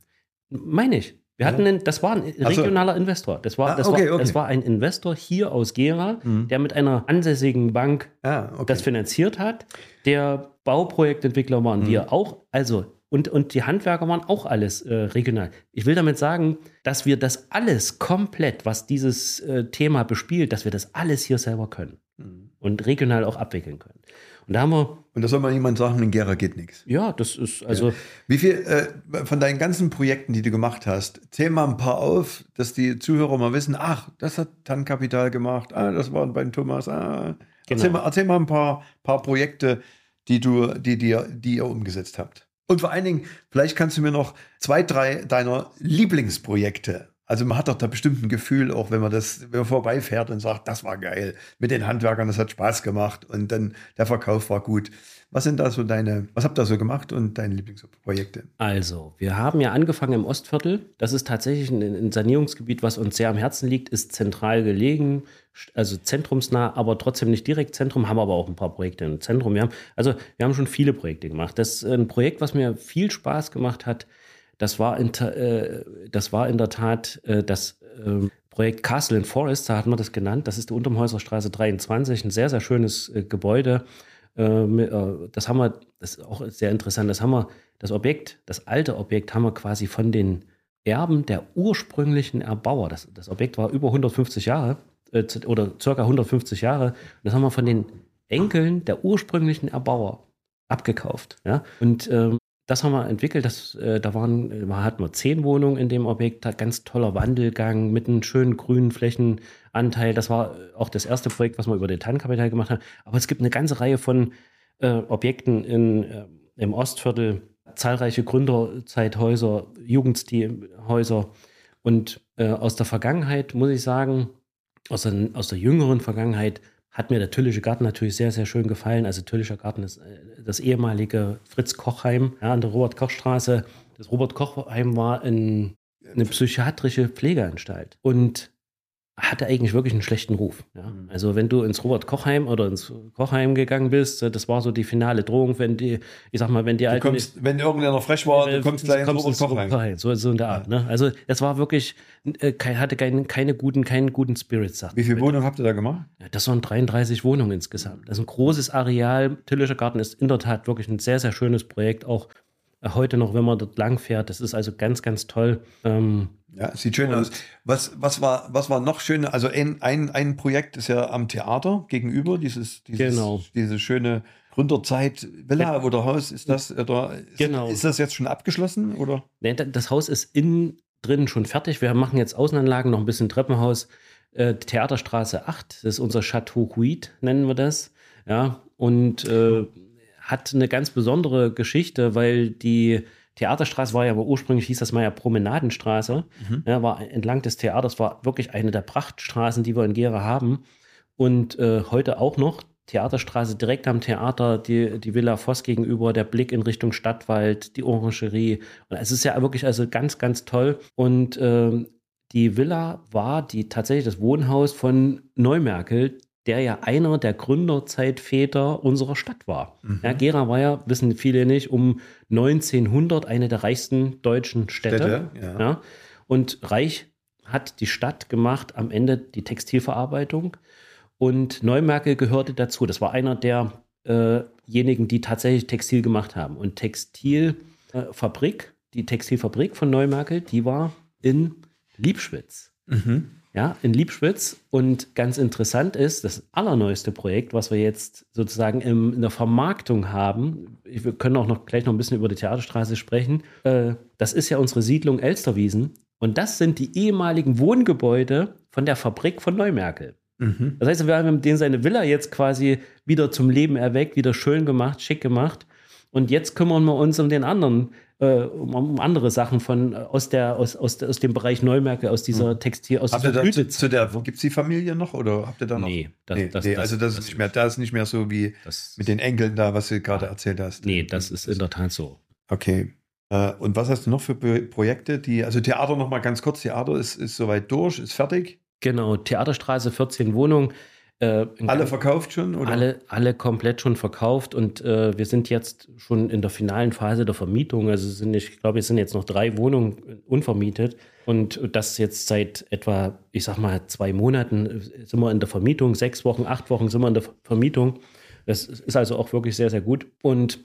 B: Meine ich. Wir hatten einen, das war ein regionaler so. Investor. Das war, ah, das, okay, war, okay. das war ein Investor hier aus Gera, mhm. der mit einer ansässigen Bank ah, okay. das finanziert hat. Der Bauprojektentwickler waren mhm. wir auch. Also und, und die Handwerker waren auch alles äh, regional. Ich will damit sagen, dass wir das alles komplett, was dieses äh, Thema bespielt, dass wir das alles hier selber können mhm. und regional auch abwickeln können. Und da haben wir.
A: Und da soll mal jemand sagen, in Gera geht nichts.
B: Ja, das ist also. Ja.
A: Wie viel äh, von deinen ganzen Projekten, die du gemacht hast, zähl mal ein paar auf, dass die Zuhörer mal wissen, ach, das hat Tannkapital gemacht, ah, das war beim Thomas, ah. Genau. Erzähl, mal, erzähl mal ein paar, paar Projekte, die du, die, die, die ihr umgesetzt habt. Und vor allen Dingen, vielleicht kannst du mir noch zwei, drei deiner Lieblingsprojekte. Also man hat doch da bestimmt ein Gefühl, auch wenn man das, wenn man vorbeifährt und sagt, das war geil, mit den Handwerkern, das hat Spaß gemacht und dann der Verkauf war gut. Was sind da so deine, was habt ihr so gemacht und deine Lieblingsprojekte?
B: Also, wir haben ja angefangen im Ostviertel. Das ist tatsächlich ein, ein Sanierungsgebiet, was uns sehr am Herzen liegt, ist zentral gelegen, also zentrumsnah, aber trotzdem nicht direkt Zentrum, haben aber auch ein paar Projekte im Zentrum. Wir haben, also, wir haben schon viele Projekte gemacht. Das ist ein Projekt, was mir viel Spaß gemacht hat. Das war in, äh, das war in der Tat äh, das äh, Projekt Castle in Forest, da hat man das genannt. Das ist die Untermhäuserstraße 23, ein sehr, sehr schönes äh, Gebäude äh, äh, das haben wir, das ist auch sehr interessant, das haben wir, das Objekt, das alte Objekt haben wir quasi von den Erben der ursprünglichen Erbauer, das, das Objekt war über 150 Jahre äh, oder circa 150 Jahre, das haben wir von den Enkeln der ursprünglichen Erbauer abgekauft. Ja? Und ähm, das haben wir entwickelt. Das, äh, da waren, man hat nur zehn Wohnungen in dem Objekt, hat ganz toller Wandelgang mit einem schönen grünen Flächenanteil. Das war auch das erste Projekt, was wir über den Tannenkapital gemacht haben. Aber es gibt eine ganze Reihe von äh, Objekten in, äh, im Ostviertel, zahlreiche Gründerzeithäuser, Jugendstilhäuser. Und äh, aus der Vergangenheit muss ich sagen, aus der, aus der jüngeren Vergangenheit hat mir der Tüllische Garten natürlich sehr, sehr schön gefallen. Also Tüllischer Garten ist äh, das ehemalige Fritz Kochheim ja, an der Robert-Koch-Straße. Das Robert-Kochheim war ein, eine psychiatrische Pflegeanstalt. Und hatte eigentlich wirklich einen schlechten Ruf. Ja. Mhm. Also wenn du ins Robert Kochheim oder ins Kochheim gegangen bist, das war so die finale Drohung, wenn die, ich sag mal, wenn die
A: du kommst, wenn irgendeiner frech war, du kommst gleich ins Robert Kochheim. Kochheim.
B: So, so in der Art. Ja. Ne? Also es war wirklich, äh, hatte keine, keine guten, keinen guten Spirit.
A: Wie viele Wohnungen habt ihr da gemacht?
B: Ja, das waren 33 Wohnungen insgesamt. Das ist ein großes Areal. Tillischer Garten ist in der Tat wirklich ein sehr, sehr schönes Projekt, auch äh, heute noch, wenn man dort lang fährt. Das ist also ganz, ganz toll. Ähm,
A: ja, sieht schön aus. Was, was, war, was war noch schön? Also ein, ein, ein Projekt ist ja am Theater gegenüber, dieses, dieses
B: genau.
A: diese schöne Gründerzeit Villa oder Haus. Ist das, oder ist,
B: genau.
A: ist das jetzt schon abgeschlossen? Oder?
B: Nee, das Haus ist innen drin schon fertig. Wir machen jetzt Außenanlagen, noch ein bisschen Treppenhaus. Äh, Theaterstraße 8, das ist unser Chateau Huit, nennen wir das. Ja, und äh, hat eine ganz besondere Geschichte, weil die Theaterstraße war ja, aber ursprünglich hieß das mal ja Promenadenstraße. Mhm. Ja, war entlang des Theaters, war wirklich eine der Prachtstraßen, die wir in Gera haben. Und äh, heute auch noch. Theaterstraße direkt am Theater, die, die Villa Voss gegenüber, der Blick in Richtung Stadtwald, die Orangerie. Und es ist ja wirklich also ganz, ganz toll. Und äh, die Villa war die tatsächlich das Wohnhaus von Neumerkel, der ja einer der Gründerzeitväter unserer Stadt war. Mhm. Ja, Gera war ja, wissen viele nicht, um 1900 eine der reichsten deutschen Städte. Städte ja. ja. Und reich hat die Stadt gemacht am Ende die Textilverarbeitung. Und Neumerkel gehörte dazu. Das war einer derjenigen, äh die tatsächlich Textil gemacht haben. Und Textilfabrik, äh, die Textilfabrik von Neumerkel, die war in Liebschwitz. Mhm ja, in Liebschwitz. Und ganz interessant ist, das allerneueste Projekt, was wir jetzt sozusagen im, in der Vermarktung haben, wir können auch noch gleich noch ein bisschen über die Theaterstraße sprechen, äh, das ist ja unsere Siedlung Elsterwiesen. Und das sind die ehemaligen Wohngebäude von der Fabrik von Neumerkel. Mhm. Das heißt, wir haben den seine Villa jetzt quasi wieder zum Leben erweckt, wieder schön gemacht, schick gemacht. Und jetzt kümmern wir uns um den anderen äh, um, um, andere Sachen von äh, aus der aus, aus, aus dem Bereich Neumärkte, aus dieser hm. Textil, aus
A: habt dieser Blüte. Zu, der, gibt es die Familie noch oder habt ihr da noch?
B: Nee,
A: das, nee, das, nee also das, ist nicht mehr, da ist nicht mehr so wie mit den Enkeln da, was du gerade erzählt hast.
B: Nee, das ist in der Tat so.
A: Okay. Äh, und was hast du noch für Projekte, die, also Theater noch mal ganz kurz, Theater ist, ist soweit durch, ist fertig?
B: Genau, Theaterstraße 14 Wohnungen.
A: Äh, alle verkauft schon? Oder?
B: Alle, alle komplett schon verkauft und äh, wir sind jetzt schon in der finalen Phase der Vermietung. Also sind, ich glaube, es sind jetzt noch drei Wohnungen unvermietet und das jetzt seit etwa, ich sag mal, zwei Monaten sind wir in der Vermietung. Sechs Wochen, acht Wochen sind wir in der Vermietung. Das ist also auch wirklich sehr, sehr gut. Und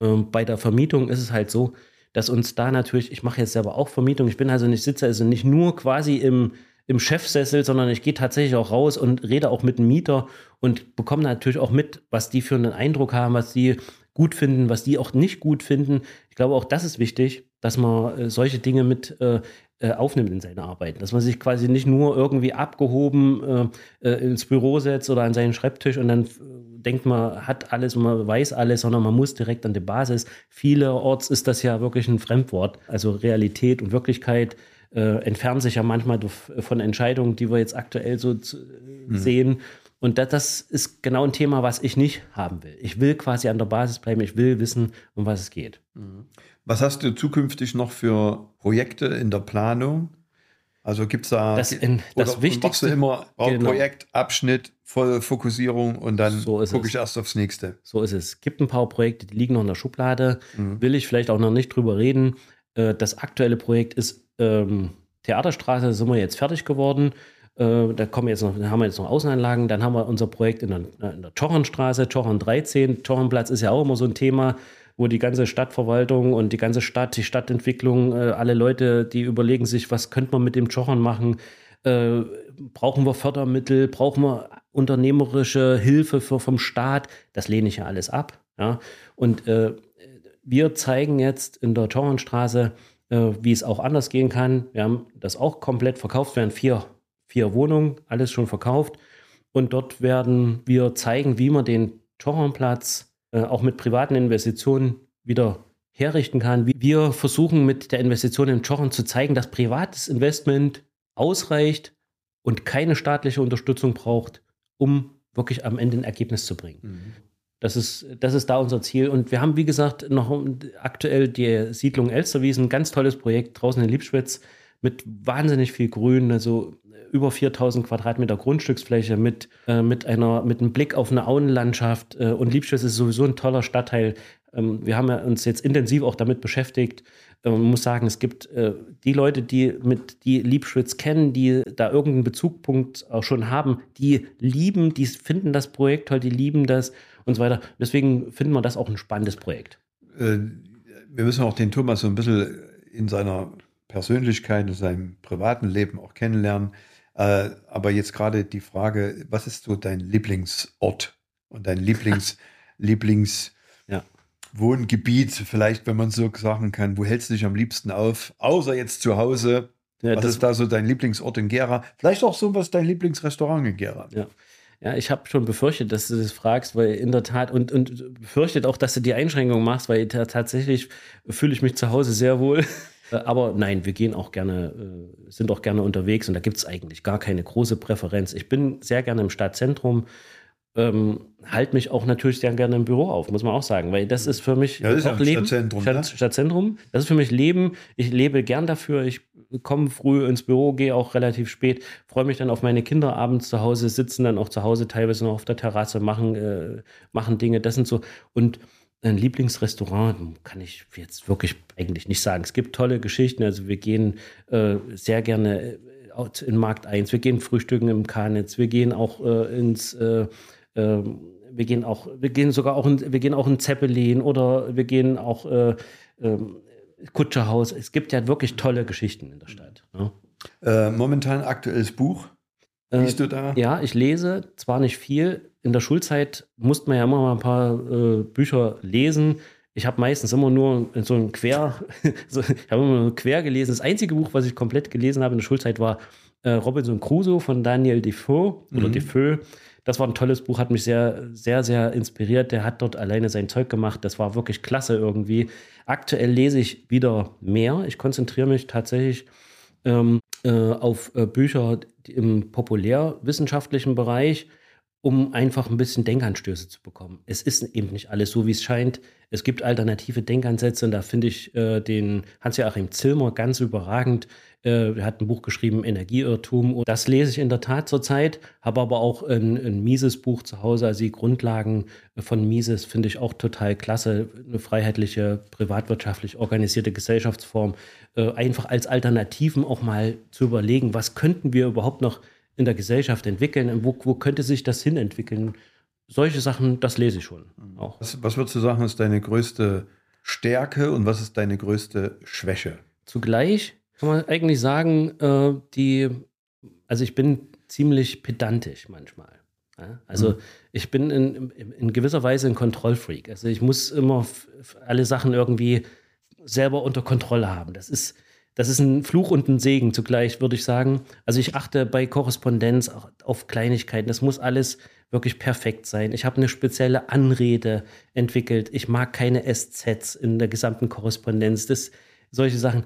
B: äh, bei der Vermietung ist es halt so, dass uns da natürlich, ich mache jetzt selber auch Vermietung, ich bin also nicht, sitze also nicht nur quasi im im Chefsessel, sondern ich gehe tatsächlich auch raus und rede auch mit dem Mieter und bekomme natürlich auch mit, was die für einen Eindruck haben, was die gut finden, was die auch nicht gut finden. Ich glaube, auch das ist wichtig, dass man äh, solche Dinge mit äh, äh aufnimmt in seine Arbeit. Dass man sich quasi nicht nur irgendwie abgehoben äh, äh ins Büro setzt oder an seinen Schreibtisch und dann denkt man hat alles und man weiß alles, sondern man muss direkt an die Basis. Vielerorts ist das ja wirklich ein Fremdwort. Also Realität und Wirklichkeit äh, entfernen sich ja manchmal von Entscheidungen, die wir jetzt aktuell so mhm. sehen. Und das, das, ist genau ein Thema, was ich nicht haben will. Ich will quasi an der Basis bleiben, ich will wissen, um was es geht. Mhm.
A: Was hast du zukünftig noch für Projekte in der Planung? Also gibt es da
B: das, in, das
A: oder
B: Wichtigste,
A: machst du immer genau. Projekt, Abschnitt, voll Fokussierung und dann so gucke ich erst aufs nächste.
B: So ist es. Es gibt ein paar Projekte, die liegen noch in der Schublade. Mhm. Will ich vielleicht auch noch nicht drüber reden. Äh, das aktuelle Projekt ist ähm, Theaterstraße, sind wir jetzt fertig geworden. Äh, da kommen jetzt noch, haben wir jetzt noch Außenanlagen. Dann haben wir unser Projekt in der, in der Czorrenstraße, Czorren 13. Czorrenplatz ist ja auch immer so ein Thema, wo die ganze Stadtverwaltung und die ganze Stadt, die Stadtentwicklung, äh, alle Leute, die überlegen sich, was könnte man mit dem Czorren machen? Äh, brauchen wir Fördermittel? Brauchen wir unternehmerische Hilfe für, vom Staat? Das lehne ich ja alles ab. Ja? Und wir zeigen jetzt in der Schauernstraße, äh, wie es auch anders gehen kann. Wir haben das auch komplett verkauft, wir haben vier, vier Wohnungen, alles schon verkauft. Und dort werden wir zeigen, wie man den Schauernplatz äh, auch mit privaten Investitionen wieder herrichten kann. Wir versuchen mit der Investition in Jochen zu zeigen, dass privates Investment ausreicht und keine staatliche Unterstützung braucht, um wirklich am Ende ein Ergebnis zu bringen. Mhm. Das ist, das ist da unser Ziel. Und wir haben, wie gesagt, noch aktuell die Siedlung Elsterwiesen, ein ganz tolles Projekt draußen in Liebschwitz mit wahnsinnig viel Grün, also über 4000 Quadratmeter Grundstücksfläche mit, äh, mit, einer, mit einem Blick auf eine Auenlandschaft. Äh, und Liebschwitz ist sowieso ein toller Stadtteil. Ähm, wir haben ja uns jetzt intensiv auch damit beschäftigt. Ähm, man muss sagen, es gibt äh, die Leute, die mit die Liebschwitz kennen, die da irgendeinen Bezugpunkt auch schon haben, die lieben, die finden das Projekt toll, die lieben das und so weiter. Deswegen finden wir das auch ein spannendes Projekt.
A: Äh, wir müssen auch den Thomas so ein bisschen in seiner Persönlichkeit, in seinem privaten Leben auch kennenlernen. Äh, aber jetzt gerade die Frage, was ist so dein Lieblingsort und dein Lieblings, Lieblings ja. Wohngebiet, vielleicht, wenn man so sagen kann, wo hältst du dich am liebsten auf, außer jetzt zu Hause? Ja, was ist da so dein Lieblingsort in Gera? Vielleicht auch so was dein Lieblingsrestaurant in Gera.
B: Ja. Ja, ich habe schon befürchtet, dass du das fragst, weil in der Tat und, und befürchtet auch, dass du die Einschränkung machst, weil tatsächlich fühle ich mich zu Hause sehr wohl. Äh, aber nein, wir gehen auch gerne, äh, sind auch gerne unterwegs und da gibt es eigentlich gar keine große Präferenz. Ich bin sehr gerne im Stadtzentrum ähm, halte mich auch natürlich sehr gerne im Büro auf, muss man auch sagen, weil das ist für mich
A: ja, das ist auch
B: Leben.
A: Stadtzentrum,
B: Stadt,
A: ne?
B: Stadtzentrum. Das ist für mich Leben. Ich lebe gern dafür. Ich komme früh ins Büro, gehe auch relativ spät, freue mich dann auf meine Kinder abends zu Hause, sitzen dann auch zu Hause teilweise noch auf der Terrasse, machen, äh, machen Dinge. Das sind so und ein Lieblingsrestaurant kann ich jetzt wirklich eigentlich nicht sagen. Es gibt tolle Geschichten. Also wir gehen äh, sehr gerne äh, in Markt 1, wir gehen frühstücken im Karnitz, wir gehen auch äh, ins äh, ähm, wir gehen auch, wir gehen sogar auch in, wir gehen auch in Zeppelin oder wir gehen auch äh, äh, Kutscherhaus. Es gibt ja wirklich tolle Geschichten in der Stadt.
A: Ja. Äh, momentan aktuelles Buch.
B: Äh, Liest du da? Ja, ich lese zwar nicht viel. In der Schulzeit musste man ja immer mal ein paar äh, Bücher lesen. Ich habe meistens immer nur so ein Quer, so, ich habe immer nur quer gelesen. Das einzige Buch, was ich komplett gelesen habe in der Schulzeit, war äh, Robinson Crusoe von Daniel Defoe oder mhm. Defoe das war ein tolles Buch, hat mich sehr, sehr, sehr inspiriert. Der hat dort alleine sein Zeug gemacht. Das war wirklich klasse irgendwie. Aktuell lese ich wieder mehr. Ich konzentriere mich tatsächlich ähm, äh, auf äh, Bücher im populärwissenschaftlichen Bereich, um einfach ein bisschen Denkanstöße zu bekommen. Es ist eben nicht alles so, wie es scheint. Es gibt alternative Denkansätze und da finde ich äh, den Hans-Joachim Zilmer ganz überragend. Äh, er hat ein Buch geschrieben, Energieirrtum. Und das lese ich in der Tat zurzeit, habe aber auch ein, ein Mises Buch zu Hause. Also die Grundlagen von Mises finde ich auch total klasse. Eine freiheitliche, privatwirtschaftlich organisierte Gesellschaftsform. Äh, einfach als Alternativen auch mal zu überlegen, was könnten wir überhaupt noch in der Gesellschaft entwickeln und wo, wo könnte sich das hin entwickeln. Solche Sachen, das lese ich schon. Auch.
A: Was, was würdest du sagen, ist deine größte Stärke und was ist deine größte Schwäche?
B: Zugleich kann man eigentlich sagen, äh, die, also ich bin ziemlich pedantisch manchmal. Ja? Also mhm. ich bin in, in, in, gewisser Weise ein Kontrollfreak. Also ich muss immer alle Sachen irgendwie selber unter Kontrolle haben. Das ist, das ist ein Fluch und ein Segen zugleich, würde ich sagen. Also ich achte bei Korrespondenz auf Kleinigkeiten. Das muss alles wirklich perfekt sein. Ich habe eine spezielle Anrede entwickelt. Ich mag keine SZs in der gesamten Korrespondenz. Das, solche Sachen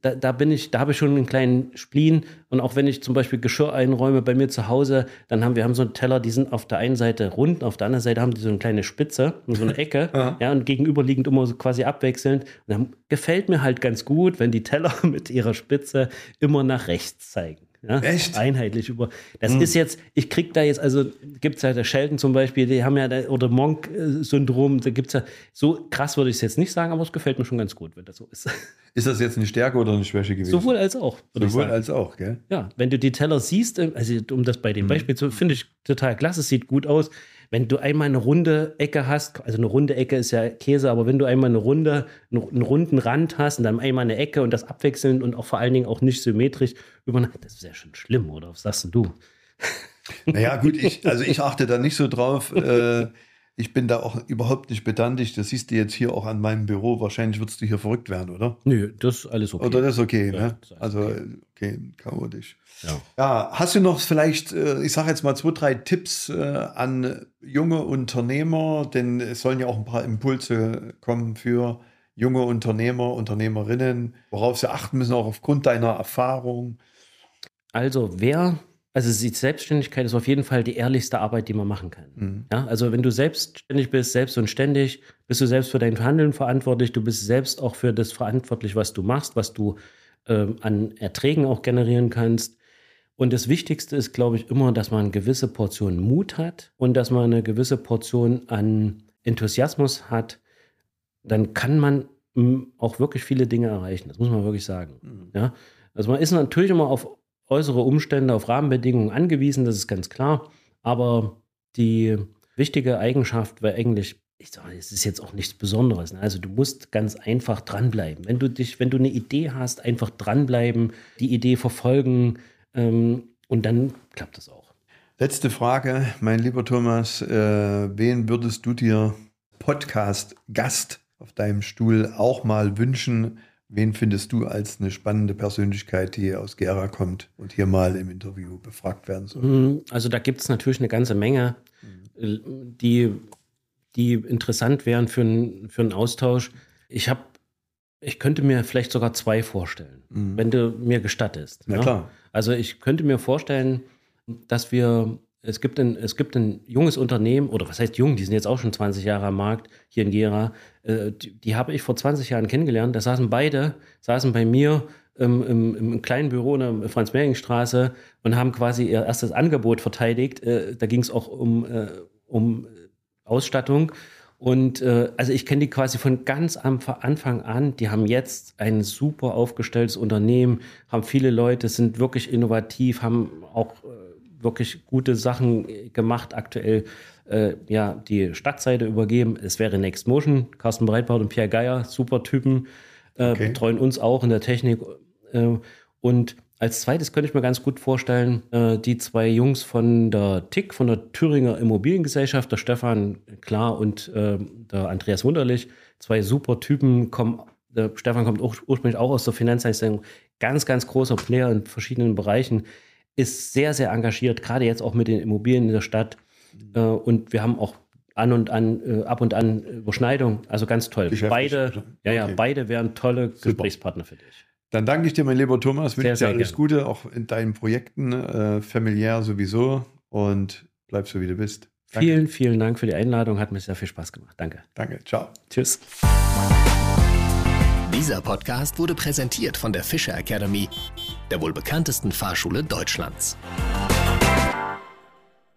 B: da, da bin ich, da habe ich schon einen kleinen Spleen. Und auch wenn ich zum Beispiel Geschirr einräume bei mir zu Hause, dann haben wir haben so einen Teller, die sind auf der einen Seite rund, auf der anderen Seite haben die so eine kleine Spitze, so eine Ecke, ja, und gegenüberliegend immer so quasi abwechselnd. Und dann gefällt mir halt ganz gut, wenn die Teller mit ihrer Spitze immer nach rechts zeigen. Ja?
A: Echt?
B: Einheitlich über. Das hm. ist jetzt, ich krieg da jetzt, also gibt es ja der Sheldon zum Beispiel, die haben ja, da, oder Monk-Syndrom, da gibt es ja, so krass würde ich es jetzt nicht sagen, aber es gefällt mir schon ganz gut, wenn das so ist.
A: Ist das jetzt eine Stärke oder eine Schwäche gewesen?
B: Sowohl als auch.
A: Sowohl als auch, gell?
B: Ja, wenn du die Teller siehst, äh, also um das bei dem mhm. Beispiel zu, finde ich total klasse, sieht gut aus. Wenn du einmal eine runde Ecke hast, also eine runde Ecke ist ja Käse, aber wenn du einmal eine runde, einen runden Rand hast und dann einmal eine Ecke und das abwechselnd und auch vor allen Dingen auch nicht symmetrisch über, das ist ja schon schlimm, oder? Was sagst du?
A: Naja, gut, ich, also ich achte da nicht so drauf. Äh, Ich bin da auch überhaupt nicht pedantisch. Das siehst du jetzt hier auch an meinem Büro. Wahrscheinlich würdest du hier verrückt werden, oder?
B: Nö, das ist alles okay.
A: Oder das ist okay,
B: Ja,
A: ne?
B: ist
A: Also,
B: okay.
A: okay, chaotisch.
B: Ja.
A: Ja, hast du noch vielleicht, äh, ich sage jetzt mal zwei, drei Tipps äh, an junge Unternehmer, denn es sollen ja auch ein paar Impulse kommen für junge Unternehmer, Unternehmerinnen, worauf sie achten müssen, auch aufgrund deiner Erfahrung.
B: Also wer, also die Selbstständigkeit ist auf jeden Fall die ehrlichste Arbeit, die man machen kann.
A: Mhm.
B: Ja, also wenn du selbstständig bist, selbst und ständig, bist du selbst für dein Handeln verantwortlich, du bist selbst auch für das verantwortlich, was du machst, was du ähm, an Erträgen auch generieren kannst. Und das Wichtigste ist, glaube ich, immer, dass man eine gewisse Portion Mut hat und dass man eine gewisse Portion an Enthusiasmus hat. Dann kann man mm, auch wirklich viele Dinge erreichen. Das muss man wirklich sagen.
A: Mhm.
B: Ja? Also man ist natürlich immer auf äußere Umstände, auf Rahmenbedingungen angewiesen, das ist ganz klar. Aber die wichtige Eigenschaft wäre eigentlich, ich sage, es ist jetzt auch nichts Besonderes. Ne? Also du musst ganz einfach dranbleiben. Wenn du dich, wenn du eine Idee hast, einfach dranbleiben, die Idee verfolgen ähm, und dann klappt das auch.
A: Letzte Frage, mein lieber Thomas. Äh, wen würdest du dir Podcast-Gast auf deinem Stuhl auch mal wünschen? Wen findest du als eine spannende Persönlichkeit, die aus Gera kommt und hier mal im Interview befragt werden soll?
B: Mm, Also da gibt es natürlich eine ganze Menge, äh, die, die interessant wären für, einen- für einen Austausch. Ich habe, ich könnte mir vielleicht sogar zwei vorstellen,
A: Mhm.
B: wenn du mir gestattest.
A: Na
B: ja?
A: klar.
B: Also ich könnte mir vorstellen, dass wir, es gibt ein, es gibt ein junges Unternehmen, oder was heißt jung, die sind jetzt auch schon 20 Jahre am Markt hier in Gera, äh, die, die habe ich vor 20 Jahren kennengelernt. Da saßen beide, saßen bei mir ähm, im, im kleinen Büro in der Franz-Mehring-Straße und haben quasi ihr erstes Angebot verteidigt. Äh, da ging es auch um, äh, um Ausstattung. Und äh, also ich kenne die quasi von ganz am Anfang an. Die haben jetzt ein super aufgestelltes Unternehmen, haben viele Leute, sind wirklich innovativ, haben auch äh, wirklich gute Sachen äh, gemacht. Aktuell äh, ja die Stadtseite übergeben. Es wäre Next Motion, Carsten Breitbart und Pierre Geier, super Typen, äh,
A: Okay.
B: betreuen uns auch in der Technik. Äh, und als zweites könnte ich mir ganz gut vorstellen, äh, die zwei Jungs von der TIC, von der Thüringer Immobiliengesellschaft, der Stefan Klar und äh, der Andreas Wunderlich, zwei super Typen, kommen, der Stefan kommt ursprünglich auch aus der Finanzleistung, ganz, ganz großer Player in verschiedenen Bereichen, ist sehr, sehr engagiert, gerade jetzt auch mit den Immobilien in der Stadt. Äh, und wir haben auch an und an, äh, ab und an Überschneidung, also ganz toll. Beide, ja, ja,
A: Okay.
B: beide wären tolle Gesprächspartner für dich.
A: Dann danke ich dir, mein lieber Thomas. Wünsche
B: Sehr,
A: dir
B: sehr
A: alles
B: gern.
A: Gute, auch in deinen Projekten, äh, familiär sowieso. Und bleib so, wie du bist. Danke.
B: Vielen, vielen Dank für die Einladung. Hat mir sehr viel Spaß gemacht. Danke.
A: Danke. Ciao.
B: Tschüss.
C: Dieser Podcast wurde präsentiert von der Fischer Academy, der wohl bekanntesten Fahrschule Deutschlands.